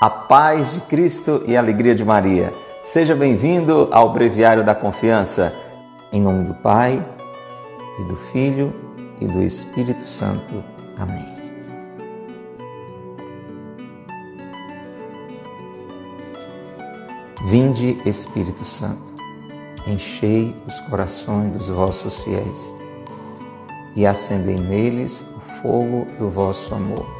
A paz de Cristo e a alegria de Maria. Seja bem-vindo ao Breviário da Confiança. Em nome do Pai, e do Filho, e do Espírito Santo. Amém. Vinde, Espírito Santo, enchei os corações dos vossos fiéis e acendei neles o fogo do vosso amor.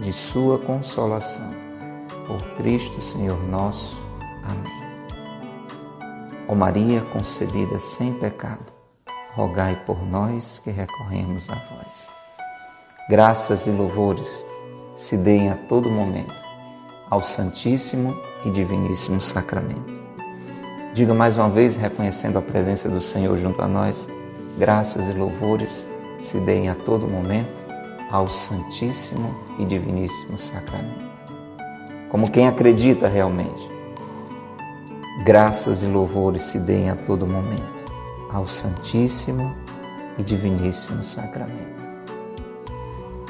de sua consolação. Por Cristo Senhor nosso. Amém. Ó Maria concebida sem pecado, rogai por nós que recorremos a vós. Graças e louvores se deem a todo momento ao Santíssimo e Diviníssimo Sacramento. Diga mais uma vez, reconhecendo a presença do Senhor junto a nós, graças e louvores se deem a todo momento ao Santíssimo e Diviníssimo Sacramento. Como quem acredita realmente. Graças e louvores se deem a todo momento ao Santíssimo e Diviníssimo Sacramento.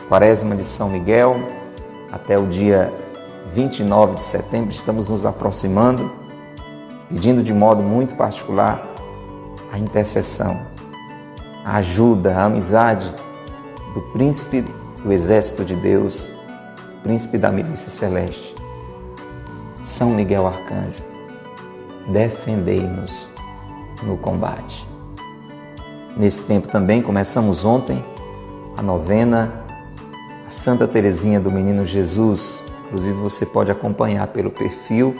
Quaresma de São Miguel, até o dia 29 de setembro, estamos nos aproximando, pedindo de modo muito particular a intercessão, a ajuda, a amizade do príncipe do exército de Deus, príncipe da milícia celeste, São Miguel Arcanjo, defendei-nos no combate. Nesse tempo também começamos ontem a novena a Santa Teresinha do Menino Jesus. Inclusive você pode acompanhar pelo perfil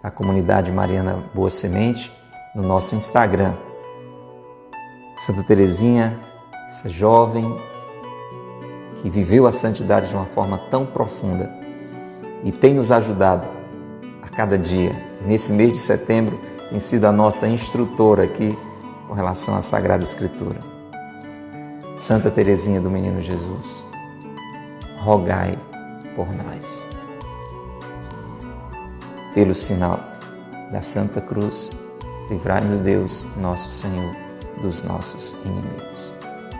da comunidade Mariana Boa Semente no nosso Instagram. Santa Teresinha essa jovem que viveu a santidade de uma forma tão profunda e tem nos ajudado a cada dia. Nesse mês de setembro tem sido a nossa instrutora aqui com relação à Sagrada Escritura. Santa Teresinha do Menino Jesus, rogai por nós. Pelo sinal da Santa Cruz, livrai-nos Deus, nosso Senhor, dos nossos inimigos.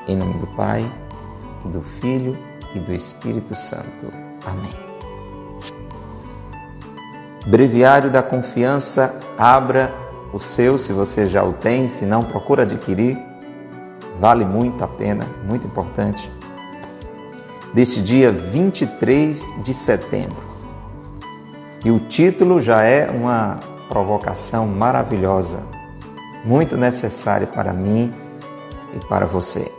Em nome do Pai, e do Filho e do Espírito Santo. Amém. Breviário da Confiança, abra o seu se você já o tem, se não, procura adquirir. Vale muito a pena, muito importante. Deste dia 23 de setembro. E o título já é uma provocação maravilhosa, muito necessária para mim e para você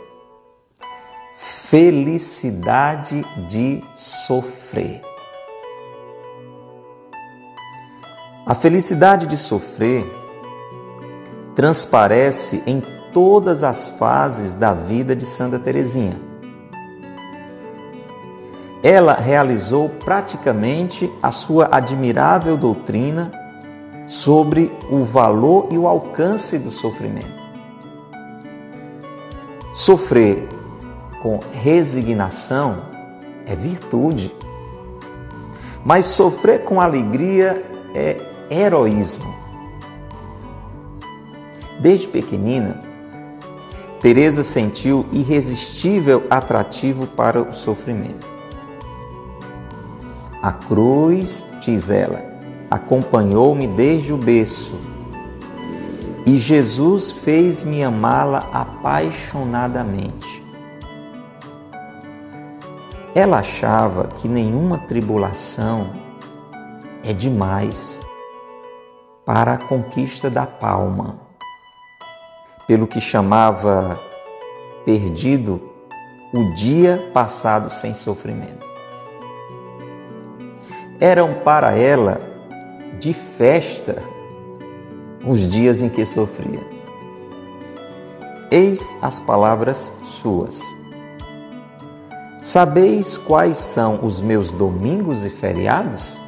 felicidade de sofrer. A felicidade de sofrer transparece em todas as fases da vida de Santa Teresinha. Ela realizou praticamente a sua admirável doutrina sobre o valor e o alcance do sofrimento. Sofrer com resignação é virtude. Mas sofrer com alegria é heroísmo. Desde pequenina, Teresa sentiu irresistível atrativo para o sofrimento. A cruz, diz ela, acompanhou-me desde o berço, e Jesus fez-me amá-la apaixonadamente. Ela achava que nenhuma tribulação é demais para a conquista da palma, pelo que chamava perdido o dia passado sem sofrimento. Eram para ela de festa os dias em que sofria. Eis as palavras suas Sabeis quais são os meus domingos e feriados?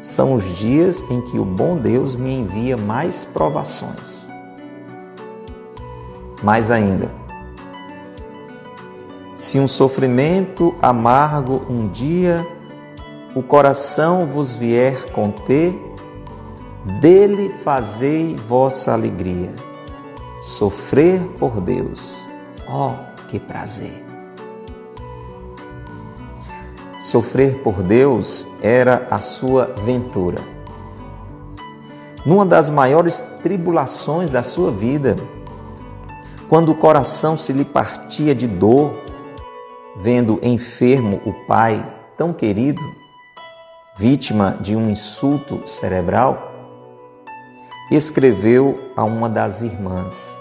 São os dias em que o bom Deus me envia mais provações. Mais ainda, se um sofrimento amargo um dia o coração vos vier conter, dele fazei vossa alegria. Sofrer por Deus, ó oh, que prazer! Sofrer por Deus era a sua ventura. Numa das maiores tribulações da sua vida, quando o coração se lhe partia de dor, vendo enfermo o pai tão querido, vítima de um insulto cerebral, escreveu a uma das irmãs: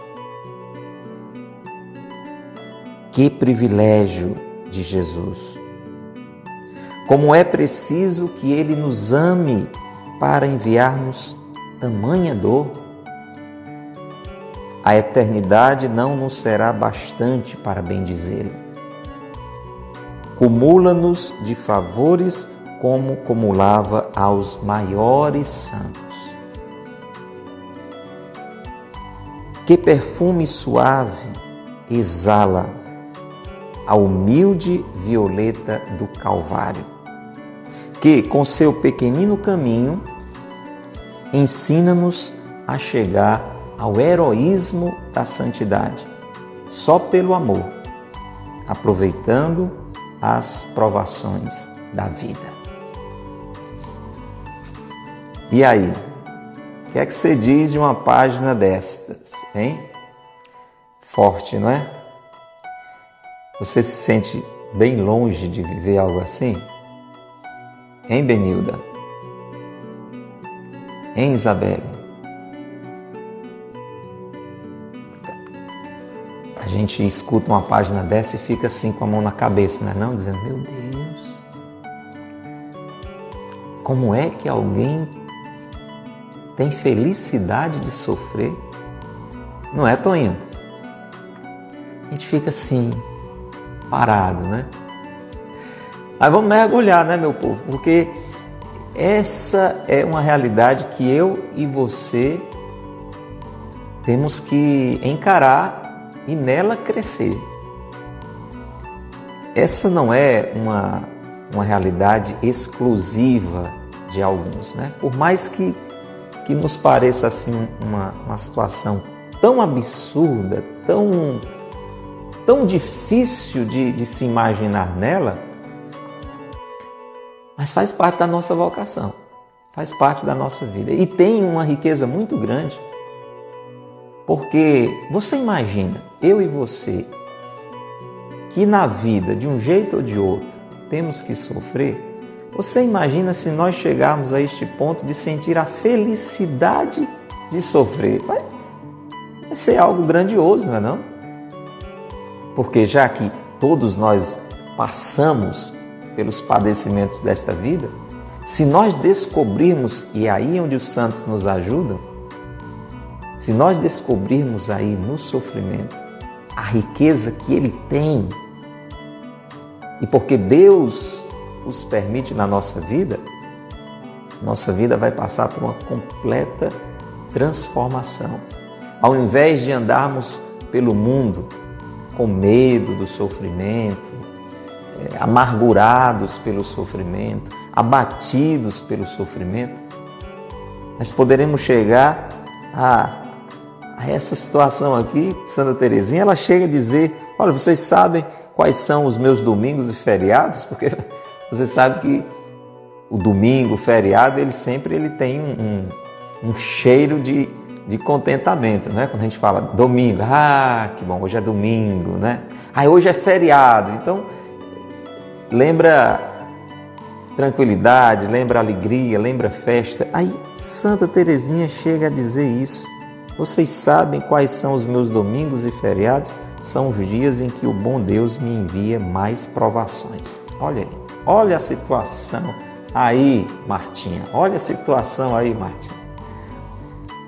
Que privilégio de Jesus! Como é preciso que Ele nos ame para enviar-nos tamanha dor. A eternidade não nos será bastante para bendizê-lo. Cumula-nos de favores como cumulava aos maiores santos. Que perfume suave exala a humilde violeta do Calvário, que, com seu pequenino caminho, ensina-nos a chegar ao heroísmo da santidade, só pelo amor, aproveitando as provações da vida. E aí? O que é que você diz de uma página destas, hein? Forte, não é? Você se sente bem longe de viver algo assim? Hein, Benilda? Hein, Isabelle? A gente escuta uma página dessa e fica assim com a mão na cabeça, não é não? Dizendo, meu Deus, como é que alguém tem felicidade de sofrer. Não é, Toninho? A gente fica assim, parado, né? Aí vamos mergulhar, né, meu povo? Porque essa é uma realidade que eu e você temos que encarar e nela crescer. Essa não é uma, uma realidade exclusiva de alguns, né? Por mais que que nos pareça assim uma, uma situação tão absurda, tão, tão difícil de, de se imaginar nela, mas faz parte da nossa vocação, faz parte da nossa vida e tem uma riqueza muito grande, porque você imagina, eu e você, que na vida, de um jeito ou de outro, temos que sofrer, você imagina se nós chegarmos a este ponto de sentir a felicidade de sofrer? Vai, ser algo grandioso, não é não? Porque já que todos nós passamos pelos padecimentos desta vida, se nós descobrirmos, e é aí onde os santos nos ajudam, se nós descobrirmos aí no sofrimento a riqueza que ele tem, e porque Deus os permite na nossa vida, nossa vida vai passar por uma completa transformação. Ao invés de andarmos pelo mundo com medo do sofrimento, é, amargurados pelo sofrimento, abatidos pelo sofrimento, nós poderemos chegar a, a essa situação aqui, Santa Teresinha, ela chega a dizer, olha, vocês sabem quais são os meus domingos e feriados? Porque você sabe que o domingo, o feriado, ele sempre ele tem um, um, um cheiro de, de contentamento, né? Quando a gente fala domingo, ah, que bom, hoje é domingo, né? Ah, hoje é feriado. Então, lembra tranquilidade, lembra alegria, lembra festa. Aí Santa Teresinha chega a dizer isso. Vocês sabem quais são os meus domingos e feriados? São os dias em que o bom Deus me envia mais provações. Olha aí. Olha a situação aí, Martinha. Olha a situação aí, Martinha.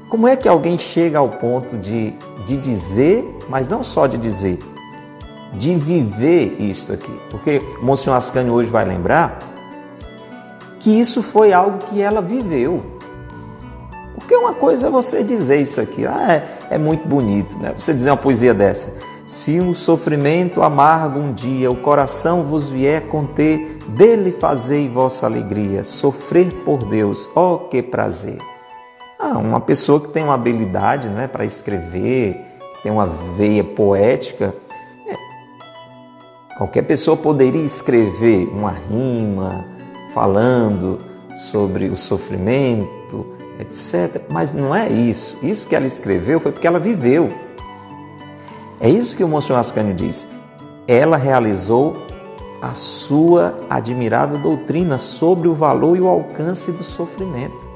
Como é que alguém chega ao ponto de, de dizer, mas não só de dizer, de viver isso aqui. Porque Monsenhor Ascânio hoje vai lembrar que isso foi algo que ela viveu. Porque uma coisa é você dizer isso aqui, ah, é, é muito bonito, né? Você dizer uma poesia dessa. Se um sofrimento amargo um dia o coração vos vier conter, dele fazei vossa alegria, sofrer por Deus, ó oh, que prazer. Ah, uma pessoa que tem uma habilidade né, para escrever, tem uma veia poética, qualquer pessoa poderia escrever uma rima falando sobre o sofrimento, etc. Mas não é isso. Isso que ela escreveu foi porque ela viveu. É isso que o Monsenhor Ascânio diz. Ela realizou a sua admirável doutrina sobre o valor e o alcance do sofrimento.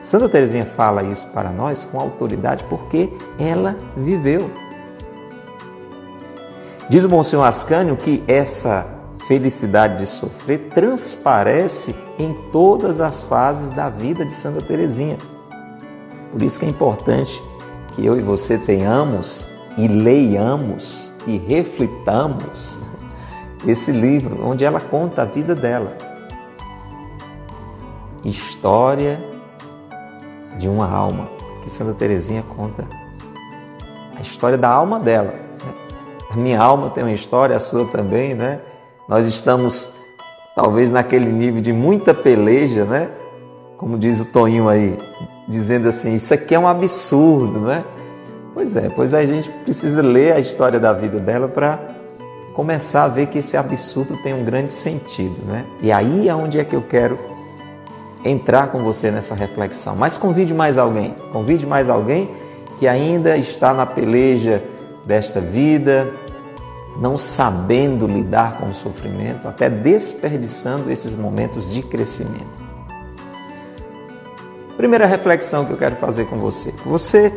Santa Teresinha fala isso para nós com autoridade porque ela viveu. Diz o Monsenhor Ascânio que essa felicidade de sofrer transparece em todas as fases da vida de Santa Teresinha. Por isso que é importante que eu e você tenhamos e leiamos e reflitamos esse livro onde ela conta a vida dela. História de uma alma. Que Santa Teresinha conta a história da alma dela. Né? Minha alma tem uma história, a sua também, né? Nós estamos talvez naquele nível de muita peleja, né? Como diz o Toninho aí, dizendo assim, isso aqui é um absurdo, não é? Pois é, pois a gente precisa ler a história da vida dela para começar a ver que esse absurdo tem um grande sentido, né? E aí é onde é que eu quero entrar com você nessa reflexão. Mas convide mais alguém, convide mais alguém que ainda está na peleja desta vida, não sabendo lidar com o sofrimento, até desperdiçando esses momentos de crescimento. Primeira reflexão que eu quero fazer com você. Você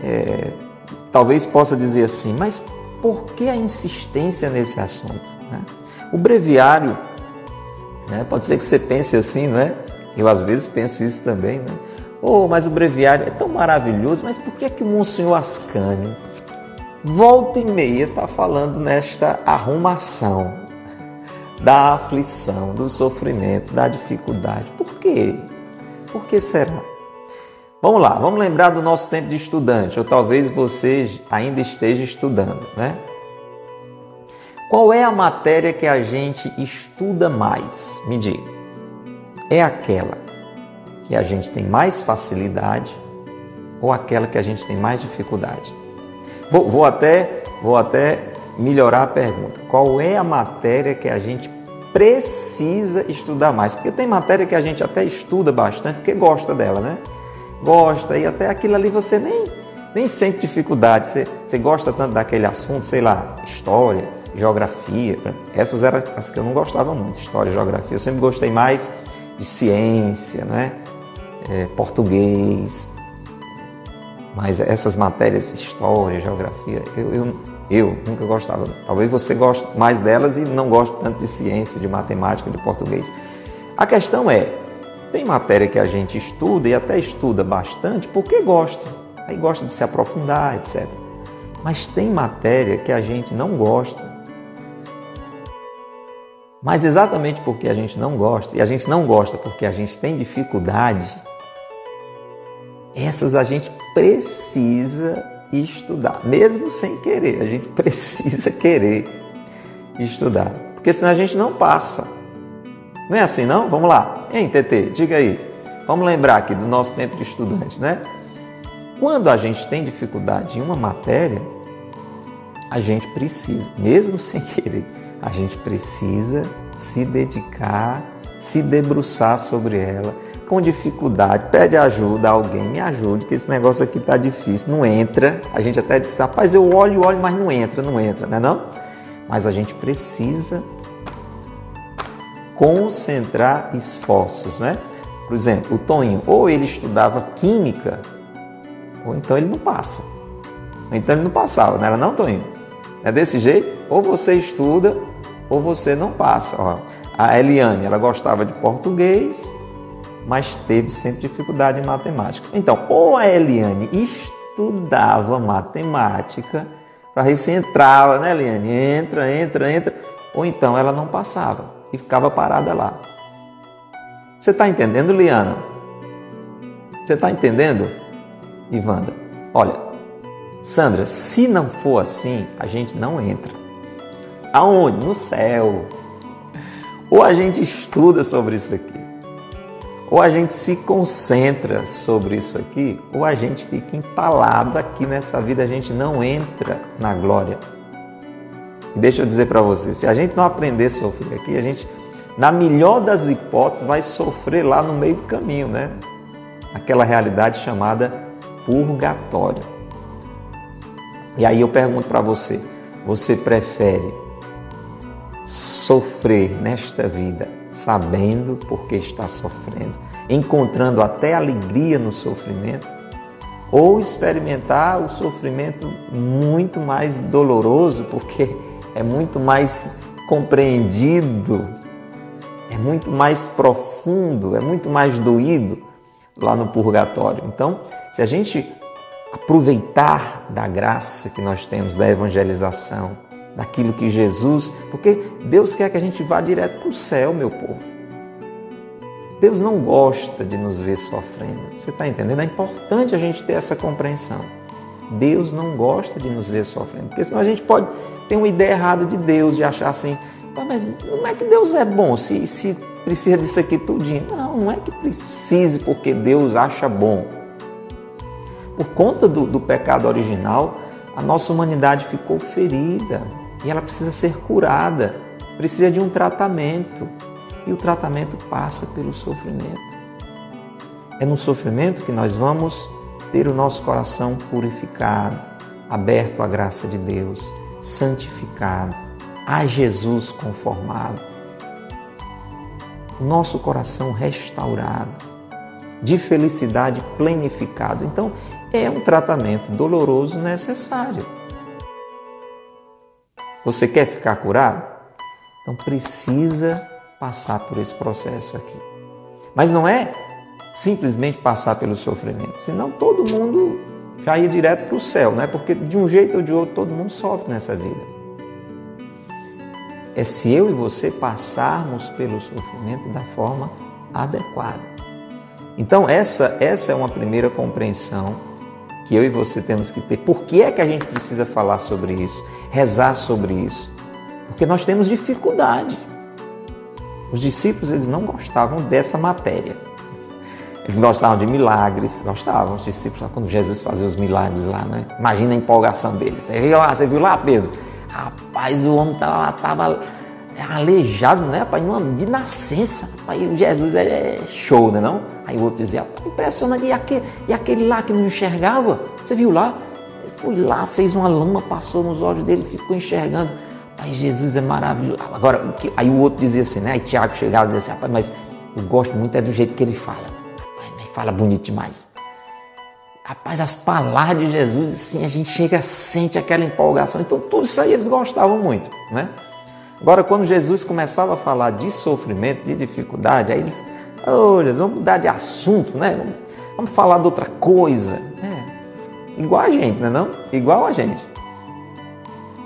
é, talvez possa dizer assim, mas por que a insistência nesse assunto? Né? O breviário, né, pode ser que você pense assim, né? Eu às vezes penso isso também, né? Oh, mas o breviário é tão maravilhoso, mas por que, é que o Monsenhor Ascânio volta e meia está falando nesta arrumação da aflição, do sofrimento, da dificuldade? Por quê? Por que será? Vamos lá, vamos lembrar do nosso tempo de estudante, ou talvez você ainda esteja estudando, né? Qual é a matéria que a gente estuda mais? Me diga. É aquela que a gente tem mais facilidade ou aquela que a gente tem mais dificuldade? Vou, vou até, vou até melhorar a pergunta. Qual é a matéria que a gente precisa estudar mais. Porque tem matéria que a gente até estuda bastante porque gosta dela, né? Gosta e até aquilo ali você nem, nem sente dificuldade. Você, você gosta tanto daquele assunto, sei lá, história, geografia. Essas eram as que eu não gostava muito, história, geografia. Eu sempre gostei mais de ciência, né? É, português. Mas essas matérias, história, geografia, eu, eu eu nunca gostava. Talvez você goste mais delas e não goste tanto de ciência, de matemática, de português. A questão é, tem matéria que a gente estuda e até estuda bastante porque gosta. Aí gosta de se aprofundar, etc. Mas tem matéria que a gente não gosta. Mas exatamente porque a gente não gosta, e a gente não gosta porque a gente tem dificuldade, essas a gente precisa estudar, mesmo sem querer. A gente precisa querer estudar, porque senão a gente não passa. Não é assim, não? Vamos lá. Hein, TT, diga aí. Vamos lembrar aqui do nosso tempo de estudante, né? Quando a gente tem dificuldade em uma matéria, a gente precisa, mesmo sem querer, a gente precisa se dedicar, se debruçar sobre ela, com dificuldade, pede ajuda a alguém, me ajude, que esse negócio aqui está difícil, não entra. A gente até diz, rapaz, eu olho, olho, mas não entra, não entra, não é não? Mas a gente precisa concentrar esforços, né? Por exemplo, o Toninho, ou ele estudava química, ou então ele não passa. Ou então ele não passava, não era não, Toninho? É desse jeito? Ou você estuda, ou você não passa. Ó, a Eliane, ela gostava de português, mas teve sempre dificuldade em matemática. Então, ou a Eliane estudava matemática para ver entrava, né, Liane? Entra, entra, entra. Ou então ela não passava e ficava parada lá. Você está entendendo, Liana? Você está entendendo, Ivanda? Olha, Sandra, se não for assim, a gente não entra. Aonde? No céu. Ou a gente estuda sobre isso aqui, ou a gente se concentra sobre isso aqui, ou a gente fica entalado aqui nessa vida, a gente não entra na glória. E deixa eu dizer para você, se a gente não aprender a sofrer aqui, a gente, na melhor das hipóteses, vai sofrer lá no meio do caminho, né? Aquela realidade chamada purgatório. E aí eu pergunto para você, você prefere sofrer nesta vida sabendo porque está sofrendo, encontrando até alegria no sofrimento, ou experimentar o sofrimento muito mais doloroso porque é muito mais compreendido, é muito mais profundo, é muito mais doído lá no purgatório. Então, se a gente aproveitar da graça que nós temos da evangelização, daquilo que Jesus, porque Deus quer que a gente vá direto para o céu, meu povo. Deus não gosta de nos ver sofrendo. Você está entendendo? É importante a gente ter essa compreensão. Deus não gosta de nos ver sofrendo, porque senão a gente pode ter uma ideia errada de Deus, de achar assim, mas como é que Deus é bom se, se precisa disso aqui tudinho? Não, não é que precise porque Deus acha bom. Por conta do, do pecado original, a nossa humanidade ficou ferida e ela precisa ser curada, precisa de um tratamento. E o tratamento passa pelo sofrimento. É no sofrimento que nós vamos ter o nosso coração purificado, aberto à graça de Deus, santificado, a Jesus conformado. Nosso coração restaurado, de felicidade plenificado. Então, é um tratamento doloroso necessário. Você quer ficar curado? Então precisa passar por esse processo aqui. Mas não é simplesmente passar pelo sofrimento, senão todo mundo já ia direto para o céu, né? Porque de um jeito ou de outro todo mundo sofre nessa vida. É se eu e você passarmos pelo sofrimento da forma adequada. Então essa essa é uma primeira compreensão que eu e você temos que ter. Por que é que a gente precisa falar sobre isso, rezar sobre isso? Porque nós temos dificuldade. Os discípulos eles não gostavam dessa matéria. Eles gostavam de milagres, gostavam os discípulos quando Jesus fazia os milagres lá, né? Imagina a empolgação deles. Você viu lá, você viu lá, Pedro? Rapaz, o homem estava lá, estava aleijado, né, rapaz? De nascença. Rapaz, Jesus é show, né não? Aí o outro dizia, impressionante, e aquele, e aquele lá que não enxergava? Você viu lá? Ele foi lá, fez uma lama, passou nos olhos dele, ficou enxergando. Pai, Jesus é maravilhoso. Agora, aí o outro dizia assim, né? Aí Tiago chegava e dizia assim, rapaz, mas eu gosto muito é do jeito que ele fala. Rapaz, mas fala bonito demais. Rapaz, as palavras de Jesus, assim, a gente chega, sente aquela empolgação. Então, tudo isso aí eles gostavam muito, né? Agora, quando Jesus começava a falar de sofrimento, de dificuldade, aí eles Jesus, vamos mudar de assunto, né? Vamos falar de outra coisa. É. Igual a gente, não é não? Igual a gente.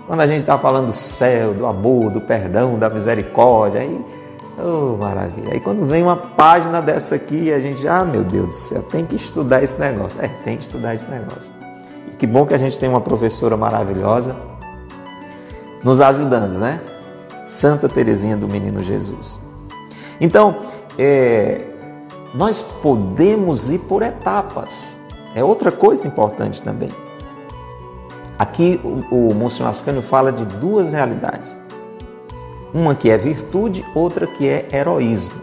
Quando a gente está falando do céu, do amor, do perdão, da misericórdia, aí, oh, maravilha. Aí quando vem uma página dessa aqui, a gente, ah, meu Deus do céu, tem que estudar esse negócio. É, tem que estudar esse negócio. E que bom que a gente tem uma professora maravilhosa nos ajudando, né? Santa Teresinha do Menino Jesus. Então, é, nós podemos ir por etapas. É outra coisa importante também. Aqui o, o Monsenhor Ascânio fala de duas realidades. Uma que é virtude, outra que é heroísmo.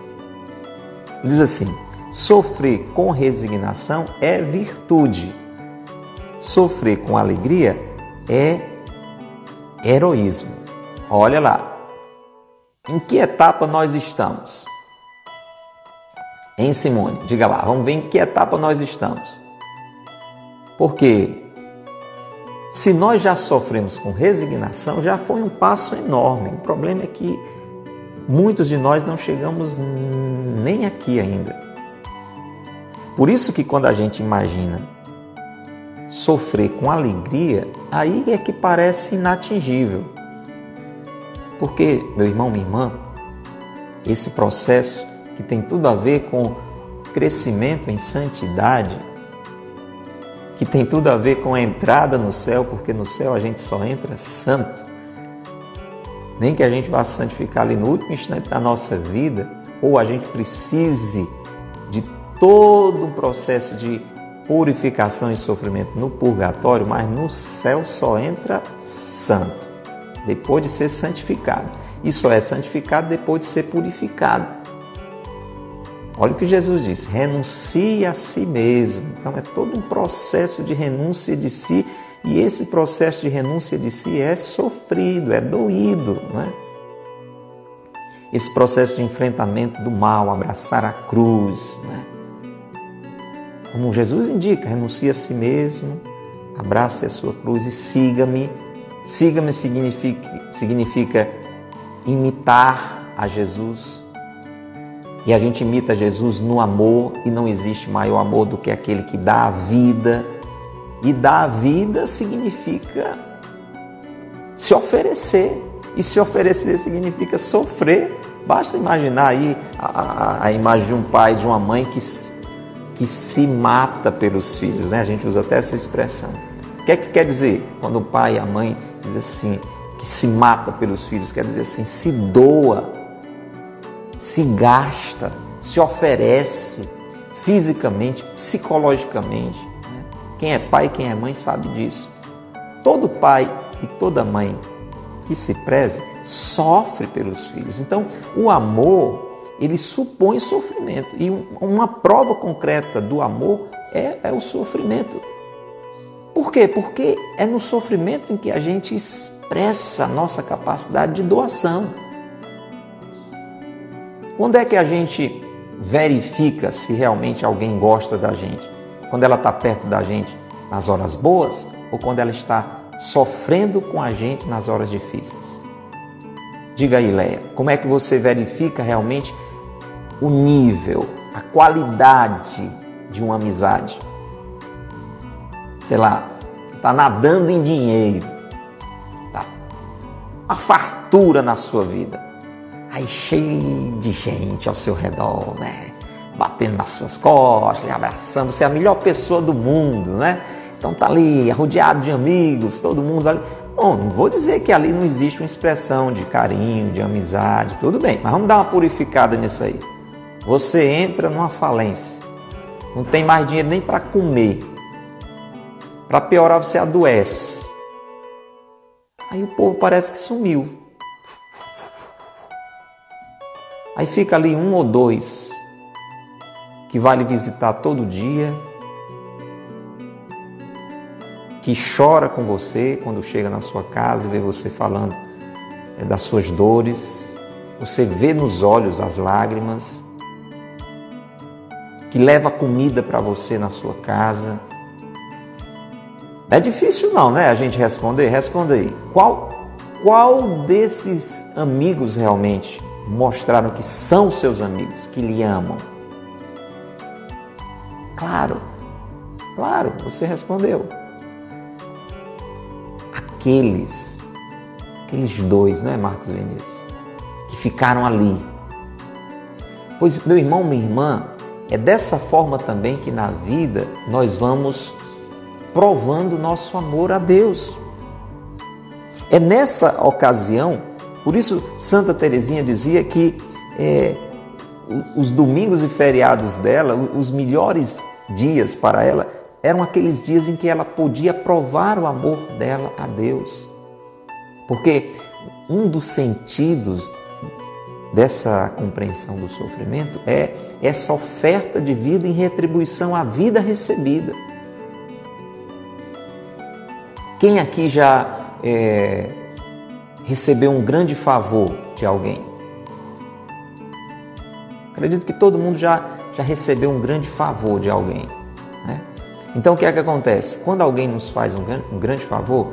Diz assim: sofrer com resignação é virtude. Sofrer com alegria é heroísmo. Olha lá. Em que etapa nós estamos? Em Simone, diga lá, vamos ver em que etapa nós estamos. Porque se nós já sofremos com resignação, já foi um passo enorme. O problema é que muitos de nós não chegamos nem aqui ainda. Por isso que quando a gente imagina sofrer com alegria, aí é que parece inatingível. Porque, meu irmão, minha irmã, esse processo que tem tudo a ver com crescimento em santidade, que tem tudo a ver com a entrada no céu, porque no céu a gente só entra santo. Nem que a gente vá se santificar ali no último instante da nossa vida, ou a gente precise de todo um processo de purificação e sofrimento no purgatório, mas no céu só entra santo, depois de ser santificado. E só é santificado depois de ser purificado. Olha o que Jesus disse: renuncie a si mesmo. Então é todo um processo de renúncia de si, e esse processo de renúncia de si é sofrido, é doído, não é? Esse processo de enfrentamento do mal, abraçar a cruz, né? Como Jesus indica, renuncie a si mesmo, abrace a sua cruz e siga-me. Siga-me significa, significa imitar a Jesus, e a gente imita Jesus no amor, e não existe maior amor do que aquele que dá a vida. E dar a vida significa se oferecer. E se oferecer significa sofrer. Basta imaginar aí a, a, a imagem de um pai, de uma mãe que, que se mata pelos filhos. Né? A gente usa até essa expressão. O que é que quer dizer quando o pai e a mãe dizem assim, que se mata pelos filhos? Quer dizer assim, se doa se gasta, se oferece fisicamente, psicologicamente. Né? Quem é pai, quem é mãe sabe disso. Todo pai e toda mãe que se preze sofre pelos filhos. Então, o amor, ele supõe sofrimento. E uma prova concreta do amor é, é o sofrimento. Por quê? Porque é no sofrimento em que a gente expressa a nossa capacidade de doação. Quando é que a gente verifica se realmente alguém gosta da gente? Quando ela está perto da gente nas horas boas ou quando ela está sofrendo com a gente nas horas difíceis? Diga aí, Leia, como é que você verifica realmente o nível, a qualidade de uma amizade? Sei lá, você está nadando em dinheiro, tá? a fartura na sua vida aí cheio de gente ao seu redor, né? Batendo nas suas costas, lhe abraçando, você é a melhor pessoa do mundo, né? Então tá ali, rodeado de amigos, todo mundo ali. Bom, não vou dizer que ali não existe uma expressão de carinho, de amizade, tudo bem, mas vamos dar uma purificada nisso aí. Você entra numa falência, não tem mais dinheiro nem para comer. Para piorar, você adoece. Aí o povo parece que sumiu. Aí fica ali um ou dois que vai lhe visitar todo dia, que chora com você quando chega na sua casa e vê você falando é, das suas dores, você vê nos olhos as lágrimas, que leva comida para você na sua casa. É difícil não, né? A gente responder. Responda aí. Qual, qual desses amigos realmente mostraram que são seus amigos, que lhe amam? Claro, claro, você respondeu. Aqueles, aqueles dois, não é, Marcos Vinícius? Que ficaram ali. Pois, meu irmão, minha irmã, é dessa forma também que na vida nós vamos provando nosso amor a Deus. É nessa ocasião por isso, Santa Teresinha dizia que é, os domingos e feriados dela, os melhores dias para ela, eram aqueles dias em que ela podia provar o amor dela a Deus. Porque um dos sentidos dessa compreensão do sofrimento é essa oferta de vida em retribuição à vida recebida. Quem aqui já é, recebeu um grande favor de alguém? Acredito que todo mundo já, já recebeu um grande favor de alguém. Né? Então o que é que acontece? Quando alguém nos faz um, um grande favor,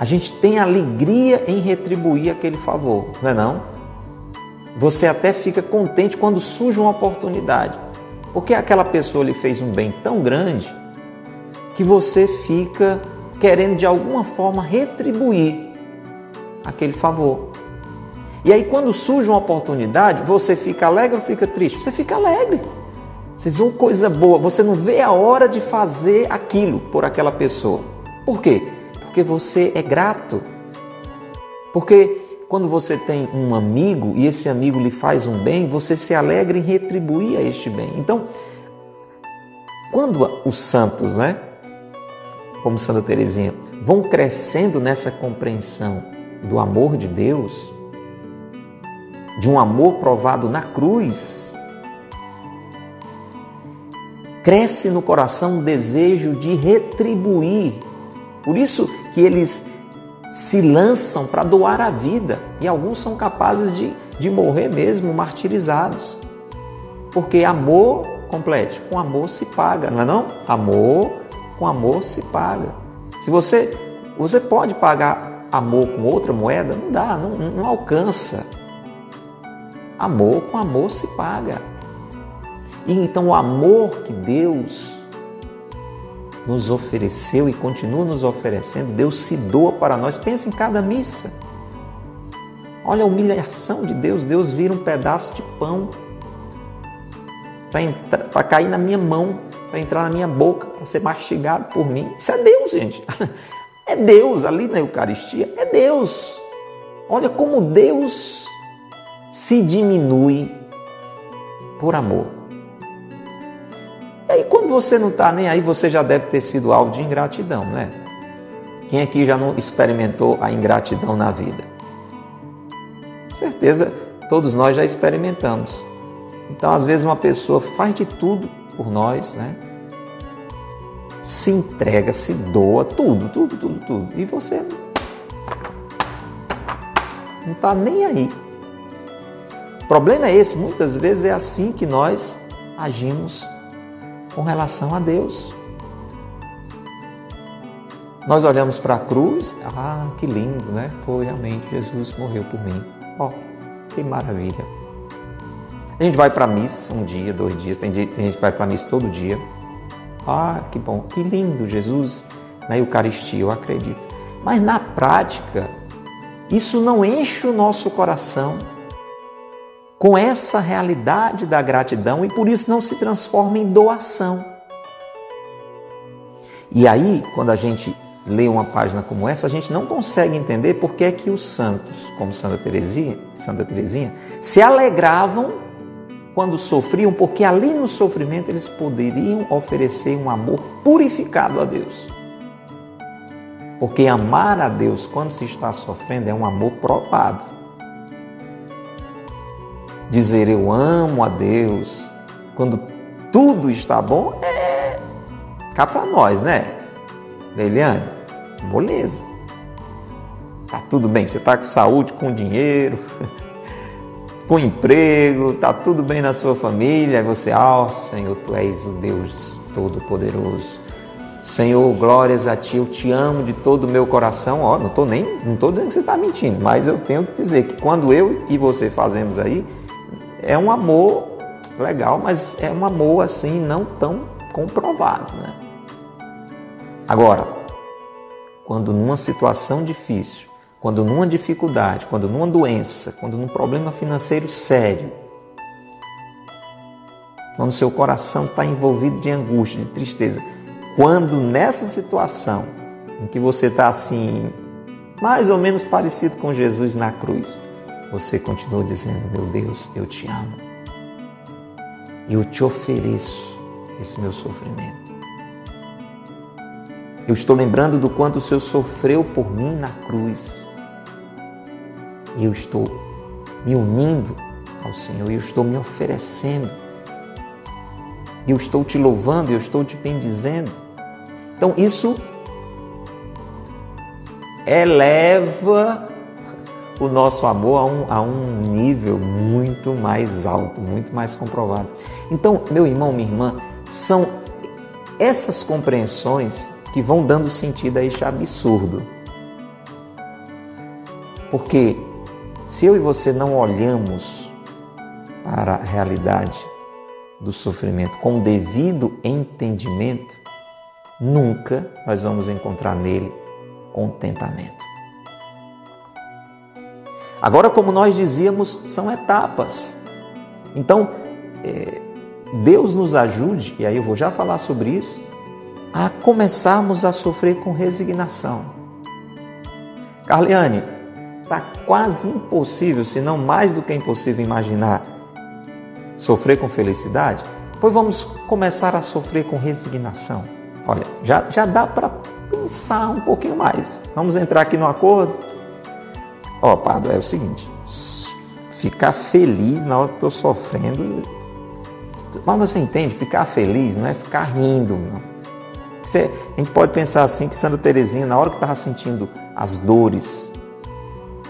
a gente tem alegria em retribuir aquele favor, não é não? Você até fica contente quando surge uma oportunidade, porque aquela pessoa lhe fez um bem tão grande que você fica querendo de alguma forma retribuir aquele favor. E aí, quando surge uma oportunidade, você fica alegre ou fica triste? Você fica alegre. Vocês vão coisa boa, você não vê a hora de fazer aquilo por aquela pessoa. Por quê? Porque você é grato. Porque quando você tem um amigo e esse amigo lhe faz um bem, você se alegra em retribuir a este bem. Então, quando os santos, né, como Santa Teresinha, vão crescendo nessa compreensão do amor de Deus, de um amor provado na cruz, cresce no coração um desejo de retribuir. Por isso que eles se lançam para doar a vida e alguns são capazes de, de morrer mesmo martirizados. Porque amor, complete, com amor se paga, não é não? Amor, com amor se paga. Se você, você pode pagar amor com outra moeda, não dá, não, não alcança. Amor com amor se paga. E então o amor que Deus nos ofereceu e continua nos oferecendo, Deus se doa para nós. Pensa em cada missa. Olha a humilhação de Deus. Deus vira um pedaço de pão para cair na minha mão, para entrar na minha boca, para ser mastigado por mim. Isso é Deus, gente. É Deus ali na Eucaristia. É Deus. Olha como Deus se diminui por amor. E aí, quando você não está nem aí, você já deve ter sido alvo de ingratidão, né? Quem aqui já não experimentou a ingratidão na vida? certeza, todos nós já experimentamos. Então, às vezes, uma pessoa faz de tudo por nós, né? Se entrega, se doa, tudo, tudo, tudo, tudo. E você não está nem aí. O problema é esse, muitas vezes é assim que nós agimos com relação a Deus. Nós olhamos para a cruz, ah, que lindo, né? Foi realmente Jesus morreu por mim. Ó, oh, que maravilha. A gente vai para a missa um dia, dois dias, tem, gente que vai para a missa todo dia. Ah, que bom, que lindo, Jesus na Eucaristia, eu acredito. Mas na prática, isso não enche o nosso coração com essa realidade da gratidão e por isso não se transforma em doação. E aí, quando a gente lê uma página como essa, a gente não consegue entender por que é que os santos, como Santa Teresinha, Santa Teresinha, se alegravam quando sofriam, porque ali no sofrimento eles poderiam oferecer um amor purificado a Deus. Porque amar a Deus quando se está sofrendo é um amor provado dizer eu amo a Deus quando tudo está bom é cá para nós, né? Leiliane, moleza. Tá tudo bem, você tá com saúde, com dinheiro, com emprego, tá tudo bem na sua família, você, ó oh, Senhor, tu és o Deus Todo-Poderoso. Senhor, glórias a Ti, eu te amo de todo o meu coração. Ó, não estou nem, não tô dizendo que você está mentindo, mas eu tenho que dizer que quando eu e você fazemos aí, é um amor legal, mas é um amor assim não tão comprovado, né? Agora, quando numa situação difícil, quando numa dificuldade, quando numa doença, quando num problema financeiro sério, quando seu coração está envolvido de angústia, de tristeza, quando nessa situação em que você está assim, mais ou menos parecido com Jesus na cruz, você continua dizendo: Meu Deus, eu te amo. Eu te ofereço esse meu sofrimento. Eu estou lembrando do quanto o Senhor sofreu por mim na cruz. E eu estou me unindo ao Senhor, eu estou me oferecendo. Eu estou te louvando, eu estou te bendizendo. Então, isso eleva o nosso amor a um, a um nível muito mais alto, muito mais comprovado. Então, meu irmão, minha irmã, são essas compreensões que vão dando sentido a este absurdo. Porque se eu e você não olhamos para a realidade do sofrimento com devido entendimento, nunca nós vamos encontrar nele contentamento. Agora, como nós dizíamos, são etapas. Então, é, Deus nos ajude, e aí eu vou já falar sobre isso, a começarmos a sofrer com resignação. Carliane, está quase impossível, se não mais do que impossível, imaginar sofrer com felicidade? Pois vamos começar a sofrer com resignação. Olha, já, já dá para pensar um pouquinho mais. Vamos entrar aqui no acordo? Ó, oh, Padre, é o seguinte: ficar feliz na hora que estou sofrendo. Mas você entende? Ficar feliz não é ficar rindo, não. Você, a gente pode pensar assim que Santa Teresinha, na hora que estava sentindo as dores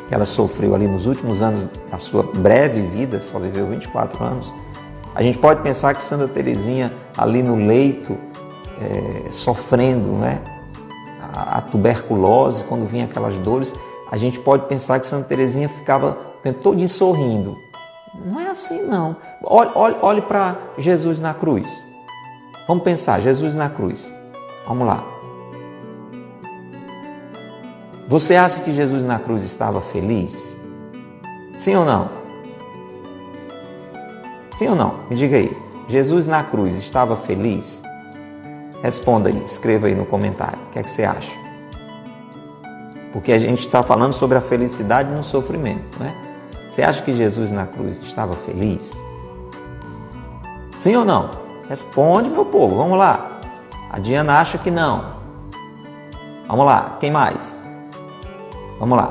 que ela sofreu ali nos últimos anos da sua breve vida, só viveu 24 anos, a gente pode pensar que Santa Teresinha ali no leito, é, sofrendo né, a, a tuberculose, quando vinha aquelas dores, a gente pode pensar que Santa Teresinha ficava o tempo todo sorrindo. Não é assim não. Olhe, olhe, olhe para Jesus na cruz. Vamos pensar, Jesus na cruz. Vamos lá. Você acha que Jesus na cruz estava feliz? Sim ou não? Sim ou não? Me diga aí. Jesus na cruz estava feliz? Responda aí, escreva aí no comentário. O que é que você acha? Porque a gente está falando sobre a felicidade no sofrimento, não é? Você acha que Jesus na cruz estava feliz? Sim ou não? Responde, meu povo, vamos lá. A Diana acha que não. Vamos lá, quem mais? Vamos lá.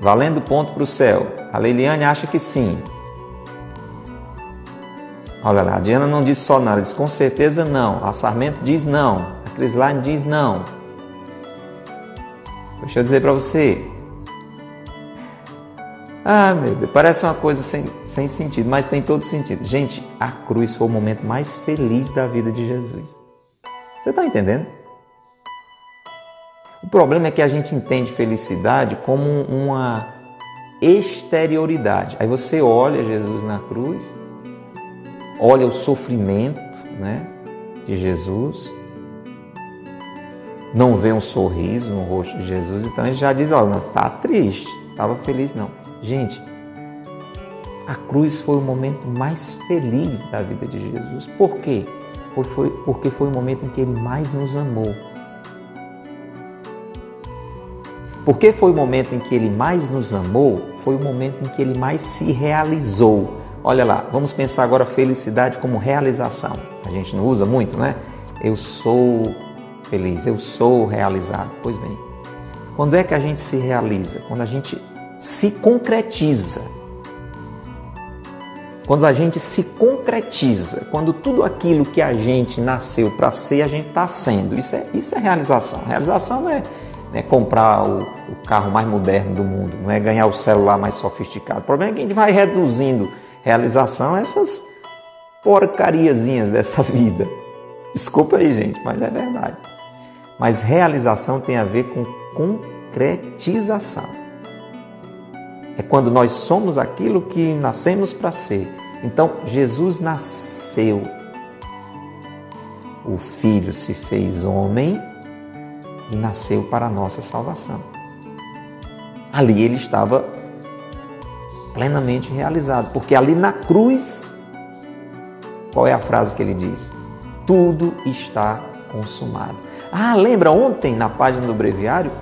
Valendo ponto para o céu. A Leiliane acha que sim. Olha lá, a Diana não diz só nada, diz com certeza não. A Sarmento diz não. A Crislaine diz não. Deixa eu dizer para você. Ah, meu Deus, parece uma coisa sem, sem sentido, mas tem todo sentido. Gente, a cruz foi o momento mais feliz da vida de Jesus. Você está entendendo? O problema é que a gente entende felicidade como uma exterioridade. Aí você olha Jesus na cruz, olha o sofrimento né, de Jesus, não vê um sorriso no rosto de Jesus, então ele já diz: Olha, não está triste, estava feliz, não. Gente, a cruz foi o momento mais feliz da vida de Jesus. Por quê? Porque foi o momento em que ele mais nos amou. Porque foi o momento em que ele mais nos amou, foi o momento em que ele mais se realizou. Olha lá, vamos pensar agora felicidade como realização. A gente não usa muito, né? Eu sou feliz, eu sou realizado. Pois bem, quando é que a gente se realiza? Quando a gente se concretiza. Quando a gente se concretiza, quando tudo aquilo que a gente nasceu para ser, a gente está sendo. Isso é, isso é realização. Realização não é né, comprar o, o, carro mais moderno do mundo, não é ganhar o celular mais sofisticado. O problema é que a gente vai reduzindo realização a essas porcariazinhas dessa vida. Desculpa aí, gente, mas é verdade. Mas realização tem a ver com concretização. É quando nós somos aquilo que nascemos para ser. Então, Jesus nasceu. O Filho se fez homem e nasceu para a nossa salvação. Ali ele estava plenamente realizado, porque ali na cruz, qual é a frase que ele diz? Tudo está consumado. Ah, lembra ontem na página do breviário?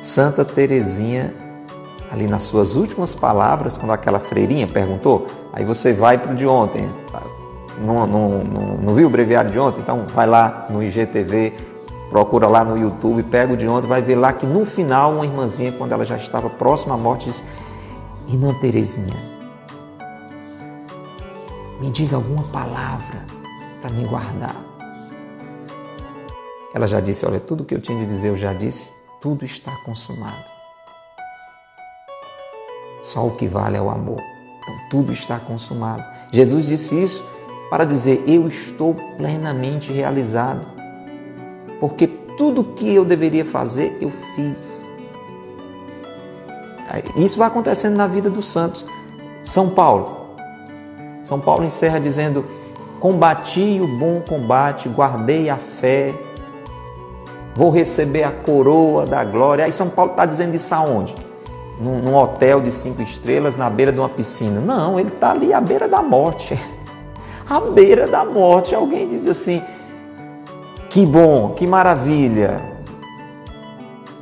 Santa Teresinha, ali nas suas últimas palavras, quando aquela freirinha perguntou, aí você vai para o de ontem, não, não, não, não viu o breviário de ontem? Então vai lá no IGTV, Procura lá no YouTube, pega o de ontem, vai ver lá que no final uma irmãzinha, quando ela já estava próxima à morte, disse: Irmã Terezinha, me diga alguma palavra para me guardar. Ela já disse: Olha, tudo que eu tinha de dizer eu já disse, tudo está consumado. Só o que vale é o amor. Então tudo está consumado. Jesus disse isso para dizer: Eu estou plenamente realizado porque tudo que eu deveria fazer, eu fiz. Isso vai acontecendo na vida dos santos. São Paulo. São Paulo encerra dizendo: Combati o bom combate, guardei a fé, vou receber a coroa da glória. Aí São Paulo está dizendo isso aonde? Num, num, hotel de cinco estrelas na beira de uma piscina. Não, ele está ali à beira da morte. à beira da morte. Alguém diz assim: que bom, que maravilha,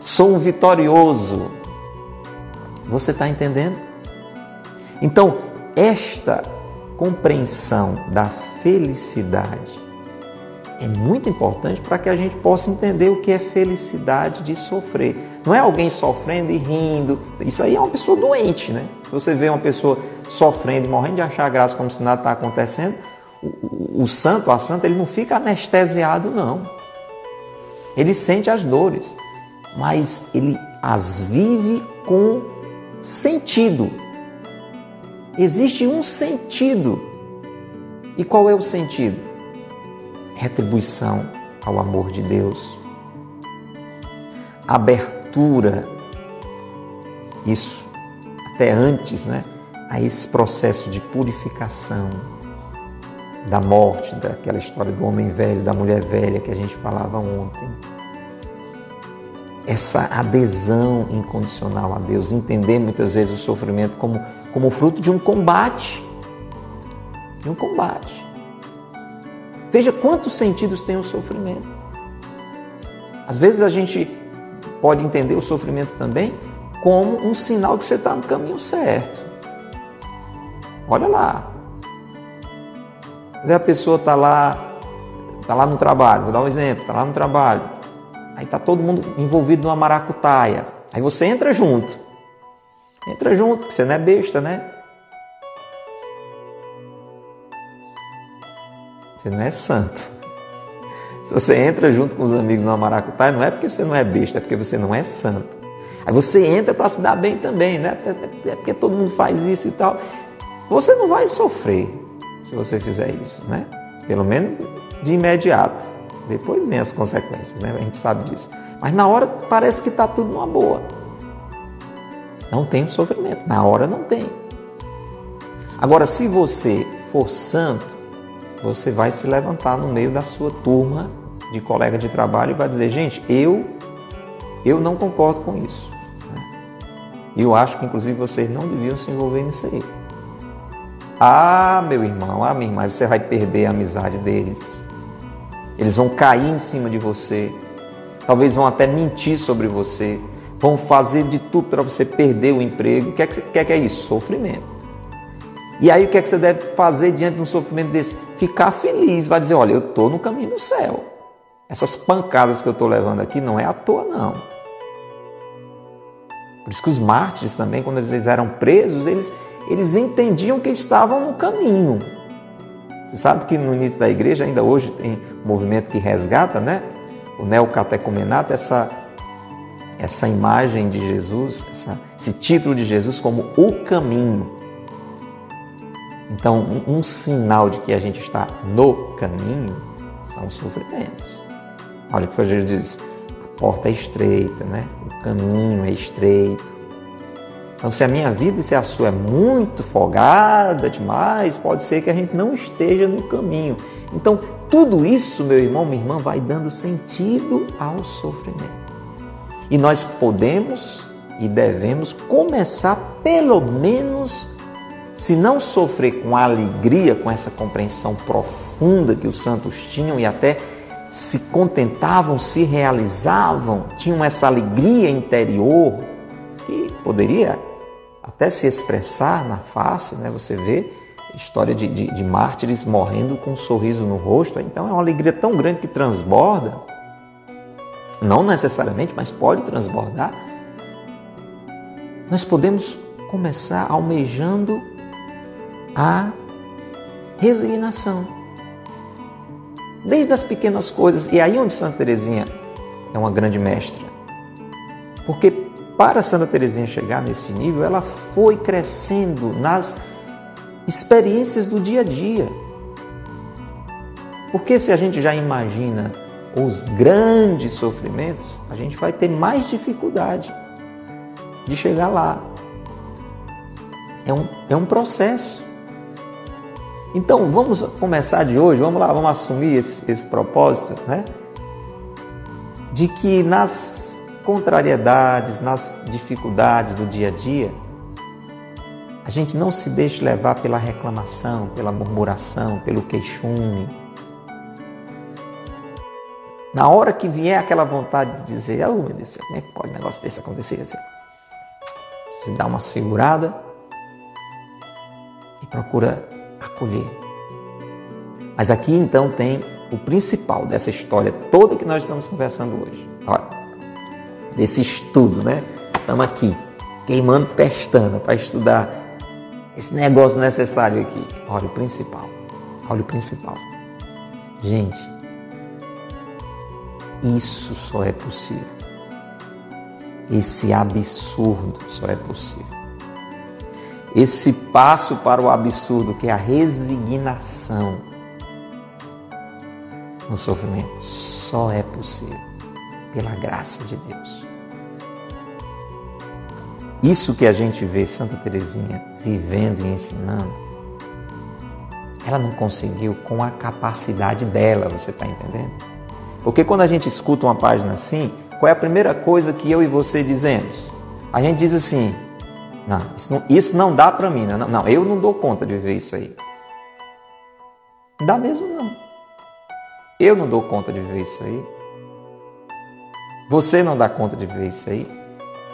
sou um vitorioso. Você está entendendo? Então, esta compreensão da felicidade é muito importante para que a gente possa entender o que é felicidade de sofrer. Não é alguém sofrendo e rindo. Isso aí é uma pessoa doente, né? Se você vê uma pessoa sofrendo e morrendo de achar graça como se nada está acontecendo, o, o, o santo, a santa, ele não fica anestesiado, não. Ele sente as dores, mas ele as vive com sentido. Existe um sentido. E qual é o sentido? Retribuição ao amor de Deus. Abertura, isso até antes, né? A esse processo de purificação da morte, daquela história do homem velho, da mulher velha que a gente falava ontem. Essa adesão incondicional a Deus, entender muitas vezes o sofrimento como, como fruto de um combate. De um combate. Veja quantos sentidos tem o sofrimento. Às vezes a gente pode entender o sofrimento também como um sinal que você está no caminho certo. Olha lá, a pessoa está lá, está lá no trabalho, vou dar um exemplo, está lá no trabalho. Aí está todo mundo envolvido numa maracutaia. Aí você entra junto. Entra junto, porque você não é besta, né? Você não é santo. Se você entra junto com os amigos numa maracutaia, não é porque você não é besta, é porque você não é santo. Aí você entra para se dar bem também, né? É porque todo mundo faz isso e tal. Você não vai sofrer se você fizer isso, né? Pelo menos de imediato. Depois vem as consequências, né? A gente sabe disso. Mas na hora parece que está tudo numa boa. Não tem sofrimento. Na hora não tem. Agora, se você for santo, você vai se levantar no meio da sua turma de colega de trabalho e vai dizer, gente, eu, eu não concordo com isso. Eu acho que inclusive vocês não deviam se envolver nisso aí. Ah, meu irmão, ah, minha irmã, você vai perder a amizade deles. Eles vão cair em cima de você. Talvez vão até mentir sobre você. Vão fazer de tudo para você perder o emprego. O que é que, é, que é isso? Sofrimento. E aí o que é que você deve fazer diante de um sofrimento desse? Ficar feliz. Vai dizer, olha, eu estou no caminho do céu. Essas pancadas que eu estou levando aqui não é à toa, não. Por isso que os mártires também, quando eles eram presos, eles eles entendiam que estavam no caminho. Você sabe que no início da igreja, ainda hoje, tem um movimento que resgata, né? O neocatecumenato, essa, essa imagem de Jesus, essa, esse título de Jesus como o caminho. Então, um, um sinal de que a gente está no caminho são os sofrimentos. Olha o que Jesus diz: a porta é estreita, né? o caminho é estreito então, se a minha vida e se a sua é muito folgada demais, pode ser que a gente não esteja no caminho. Então, tudo isso, meu irmão, minha irmã, vai dando sentido ao sofrimento. E nós podemos e devemos começar, pelo menos, se não sofrer com alegria, com essa compreensão profunda que os santos tinham e até se contentavam, se realizavam, tinham essa alegria interior que poderia até se expressar na face, né? Você vê história de, de, de mártires morrendo com um sorriso no rosto. Então é uma alegria tão grande que transborda. Não necessariamente, mas pode transbordar. Nós podemos começar almejando a resignação. Desde as pequenas coisas. E aí onde Santa Teresinha é uma grande mestra. Porque para Santa Teresinha chegar nesse nível, ela foi crescendo nas experiências do dia a dia. Porque se a gente já imagina os grandes sofrimentos, a gente vai ter mais dificuldade de chegar lá. É um, é um processo. Então vamos começar de hoje, vamos lá, vamos assumir esse, esse propósito, né? De que nas contrariedades, nas dificuldades do dia a dia, a gente não se deixe levar pela reclamação, pela murmuração, pelo queixume. Na hora que vier aquela vontade de dizer, oh meu Deus do céu, como é que pode um negócio desse acontecer? Se dá uma segurada e procura acolher. Mas aqui então tem o principal dessa história toda que nós estamos conversando hoje. Olha, desse estudo, né? Estamos aqui, queimando pestana para estudar esse negócio necessário aqui. Olha o principal. Olha o principal. Gente, isso só é possível. Esse absurdo só é possível. Esse passo para o absurdo, que é a resignação no sofrimento, só é possível pela graça de Deus. Isso que a gente vê Santa Teresinha vivendo e ensinando, ela não conseguiu com a capacidade dela, você está entendendo? Porque quando a gente escuta uma página assim, qual é a primeira coisa que eu e você dizemos? A gente diz assim: não, isso não, isso não dá para mim, não, não, eu não dou conta de viver isso aí. Dá mesmo não. Eu não dou conta de viver isso aí. Você não dá conta de viver isso aí.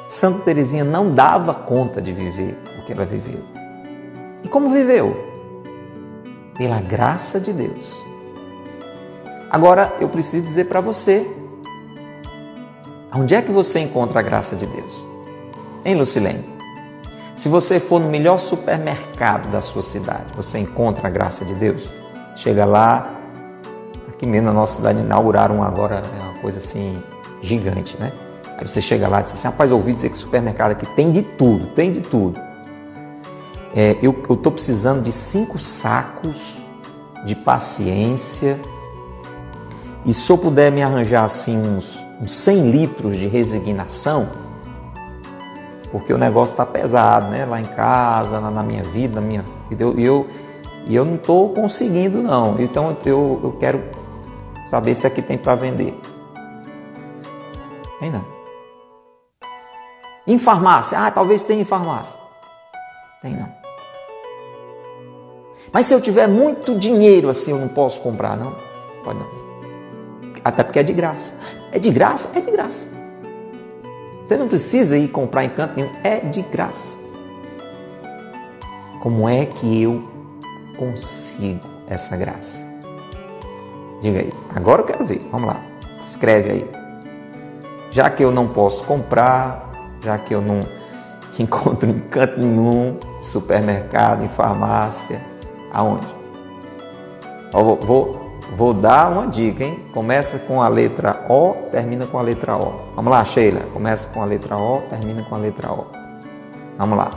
Santa Teresinha não dava conta de viver o que ela viveu. E como viveu? Pela graça de Deus. Agora eu preciso dizer para você: onde é que você encontra a graça de Deus? Em Lucilene. Se você for no melhor supermercado da sua cidade, você encontra a graça de Deus? Chega lá, aqui mesmo na nossa cidade inauguraram agora é uma coisa assim gigante, né? Aí você chega lá e diz assim, rapaz, ouvi dizer que supermercado aqui tem de tudo, tem de tudo. É, eu estou precisando de cinco sacos de paciência e se eu puder me arranjar assim uns, uns 100 litros de resignação, porque o negócio está pesado, né? Lá em casa, na, na, minha vida, na minha vida, e eu, eu, eu não estou conseguindo não. Então eu, eu quero saber se aqui tem para vender. Tem não. Em farmácia, ah, talvez tenha em farmácia. Tem não. Mas se eu tiver muito dinheiro assim, eu não posso comprar, não? Pode não. Até porque é de graça. É de graça? É de graça. Você não precisa ir comprar em canto nenhum, é de graça. Como é que eu consigo essa graça? Diga aí. Agora eu quero ver. Vamos lá. Escreve aí. Já que eu não posso comprar, já que eu não encontro em canto nenhum, supermercado, em farmácia, aonde? vou, vou, vou dar uma dica, hein? Começa com a letra O, termina com a letra O. Vamos lá, Sheila. Começa com a letra O, termina com a letra O. Vamos lá.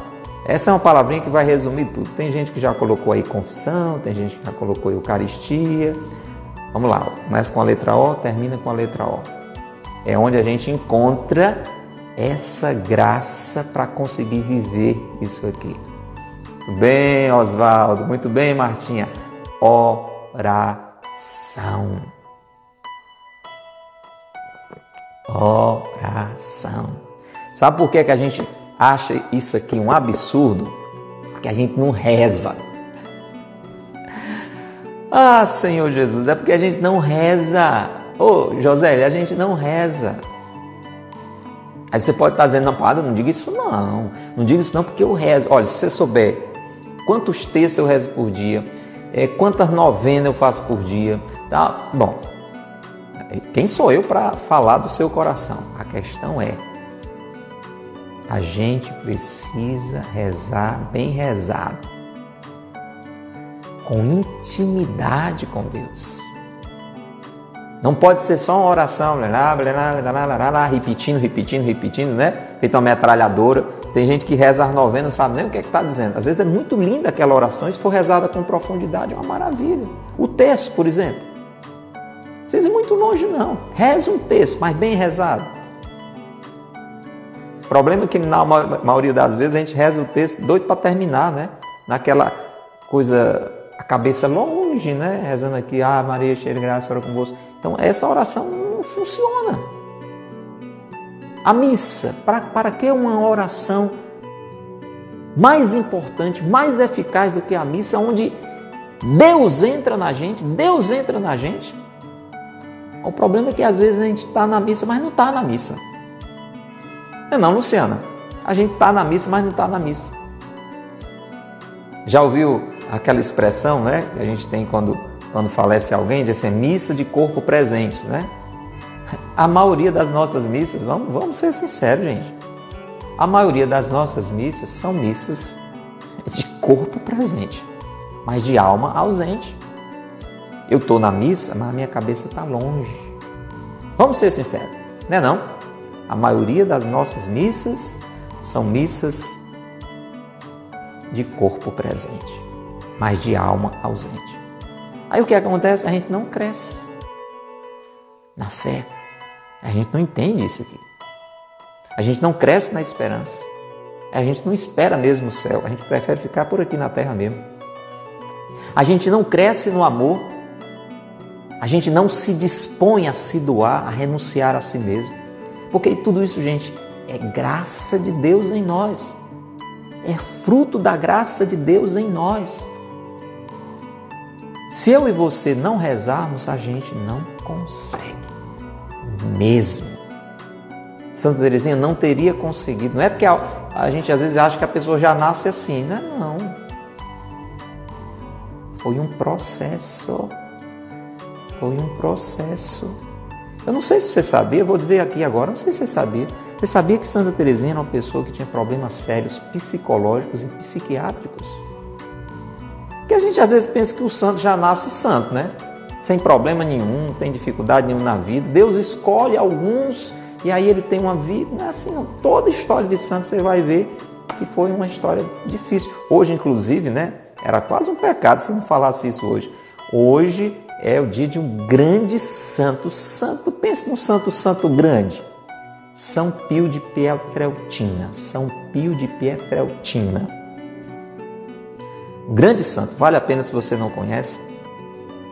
Essa é uma palavrinha que vai resumir tudo. Tem gente que já colocou aí confissão, tem gente que já colocou Eucaristia. Vamos lá, começa com a letra O, termina com a letra O. É onde a gente encontra essa graça para conseguir viver isso aqui. Muito bem, Oswaldo. Muito bem, Martinha. Oração. Oração. Sabe por que, que a gente acha isso aqui um absurdo? Que a gente não reza. Ah, Senhor Jesus, é porque a gente não reza. Ô, oh, José, a gente não reza. Aí você pode estar dizendo, não, não diga isso não. Não diga isso não porque eu rezo. Olha, se você souber quantos textos eu rezo por dia, é, quantas novenas eu faço por dia, tá? Bom, quem sou eu para falar do seu coração? A questão é, a gente precisa rezar bem rezado, com intimidade com Deus. Não pode ser só uma oração, blá, blá, blá, blá, repetindo, repetindo, repetindo, né? Feita uma metralhadora. Tem gente que reza as novenas, sabe nem o que é está dizendo. Às vezes é muito linda aquela oração, e se for rezada com profundidade, é uma maravilha. O texto, por exemplo. Não precisa ir muito longe, não. Reze um texto, mas bem rezado. O problema é que na maioria das vezes a gente reza o texto doido para terminar, né? Naquela coisa a cabeça longe, né? Rezando aqui, ah, Maria, cheia de graça, ora convosco. Então, essa oração não funciona. A missa, para, para que uma oração mais importante, mais eficaz do que a missa, onde Deus entra na gente, Deus entra na gente? O problema é que às vezes a gente está na missa, mas não está na missa. É não, Luciana? A gente está na missa, mas não está na missa. Já ouviu aquela expressão né, que a gente tem quando, quando falece alguém, de ser missa de corpo presente, né? A maioria das nossas missas, vamos, vamos ser sinceros, gente. A maioria das nossas missas são missas de corpo presente, mas de alma ausente. Eu estou na missa, mas a minha cabeça está longe. Vamos ser sinceros, não é não? A maioria das nossas missas são missas de corpo presente mas de alma ausente. Aí o que acontece? A gente não cresce na fé. A gente não entende isso aqui. A gente não cresce na esperança. A gente não espera mesmo o céu. A gente prefere ficar por aqui na terra mesmo. A gente não cresce no amor. A gente não se dispõe a se doar, a renunciar a si mesmo. Porque tudo isso, gente, é graça de Deus em nós. É fruto da graça de Deus em nós. Se eu e você não rezarmos, a gente não consegue. Mesmo. Santa Teresinha não teria conseguido. Não é porque a, a gente às vezes acha que a pessoa já nasce assim, não é não. Foi um processo. Foi um processo. Eu não sei se você sabia, vou dizer aqui agora, não sei se você sabia. Você sabia que Santa Teresinha era uma pessoa que tinha problemas sérios psicológicos e psiquiátricos? Porque a gente às vezes pensa que o santo já nasce santo, né? Sem problema nenhum, não tem dificuldade nenhuma na vida. Deus escolhe alguns e aí ele tem uma vida. É assim, não. Toda história de santo você vai ver que foi uma história difícil. Hoje, inclusive, né? Era quase um pecado se não falasse isso hoje. Hoje é o dia de um grande santo. Santo, pense no santo, santo grande. São Pio de Pietrelcina. São Pio de Pietrelcina. Um grande santo, vale a pena se você não conhece,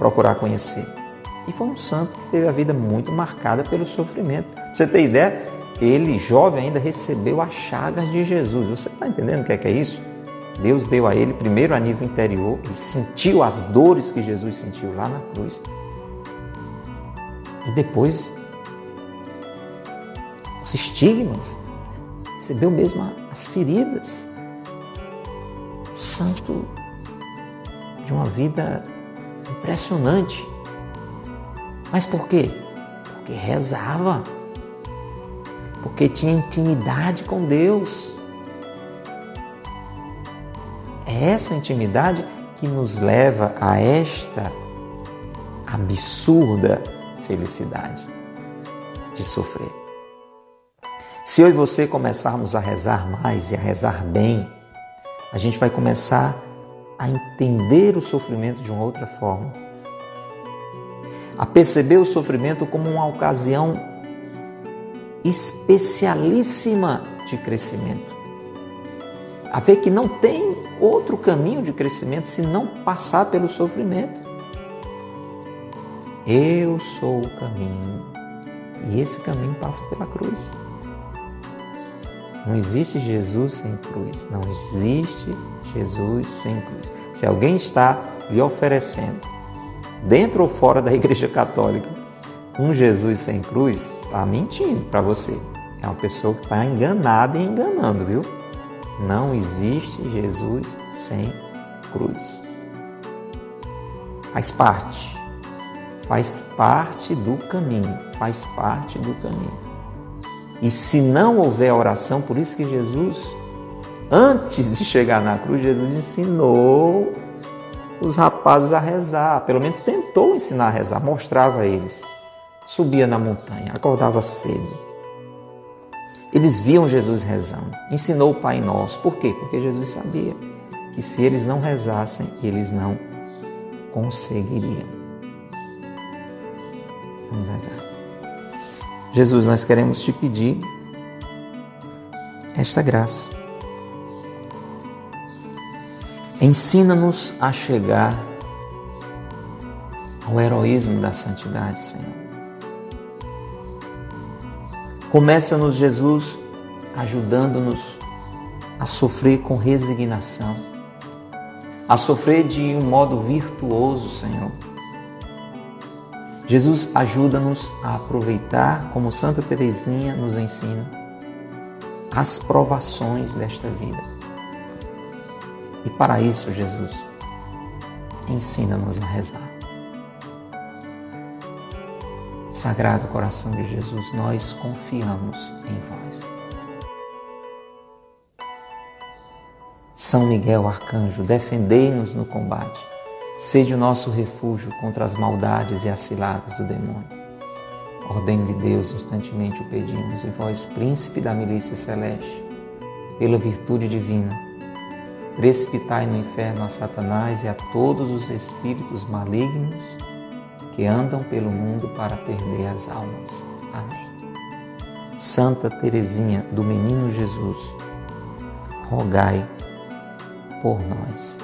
procurar conhecer. E foi um santo que teve a vida muito marcada pelo sofrimento. Pra você ter ideia, ele, jovem ainda, recebeu as chagas de Jesus. Você está entendendo o que é, que é isso? Deus deu a ele, primeiro a nível interior, ele sentiu as dores que Jesus sentiu lá na cruz. E depois, os estigmas, recebeu mesmo as feridas. O santo de uma vida impressionante. Mas por quê? Porque rezava. Porque tinha intimidade com Deus. É essa intimidade que nos leva a esta absurda felicidade de sofrer. Se eu e você começarmos a rezar mais e a rezar bem, a gente vai começar a entender o sofrimento de uma outra forma, a perceber o sofrimento como uma ocasião especialíssima de crescimento, a ver que não tem outro caminho de crescimento se não passar pelo sofrimento. Eu sou o caminho e esse caminho passa pela cruz. Não existe Jesus sem cruz. Não existe Jesus sem cruz. Se alguém está lhe oferecendo, dentro ou fora da Igreja Católica, um Jesus sem cruz, está mentindo para você. É uma pessoa que está enganada e enganando, viu? Não existe Jesus sem cruz. Faz parte. Faz parte do caminho. Faz parte do caminho. E se não houver oração, por isso que Jesus, antes de chegar na cruz, Jesus ensinou os rapazes a rezar, pelo menos tentou ensinar a rezar, mostrava a eles. Subia na montanha, acordava cedo. Eles viam Jesus rezando, ensinou o Pai Nosso. Por quê? Porque Jesus sabia que se eles não rezassem, eles não conseguiriam. Vamos rezar. Jesus, nós queremos te pedir esta graça. Ensina-nos a chegar ao heroísmo da santidade, Senhor. Começa-nos, Jesus, ajudando-nos a sofrer com resignação, a sofrer de um modo virtuoso, Senhor. Jesus ajuda-nos a aproveitar, como Santa Teresinha nos ensina, as provações desta vida. E para isso, Jesus, ensina-nos a rezar. Sagrado coração de Jesus, nós confiamos em vós. São Miguel Arcanjo, defendei-nos no combate. Sede o nosso refúgio contra as maldades e as ciladas do demônio. Ordem-lhe Deus, instantemente o pedimos, e vós, príncipe da milícia celeste, pela virtude divina, precipitai no inferno a Satanás e a todos os espíritos malignos que andam pelo mundo para perder as almas. Amém. Santa Teresinha do Menino Jesus, rogai por nós.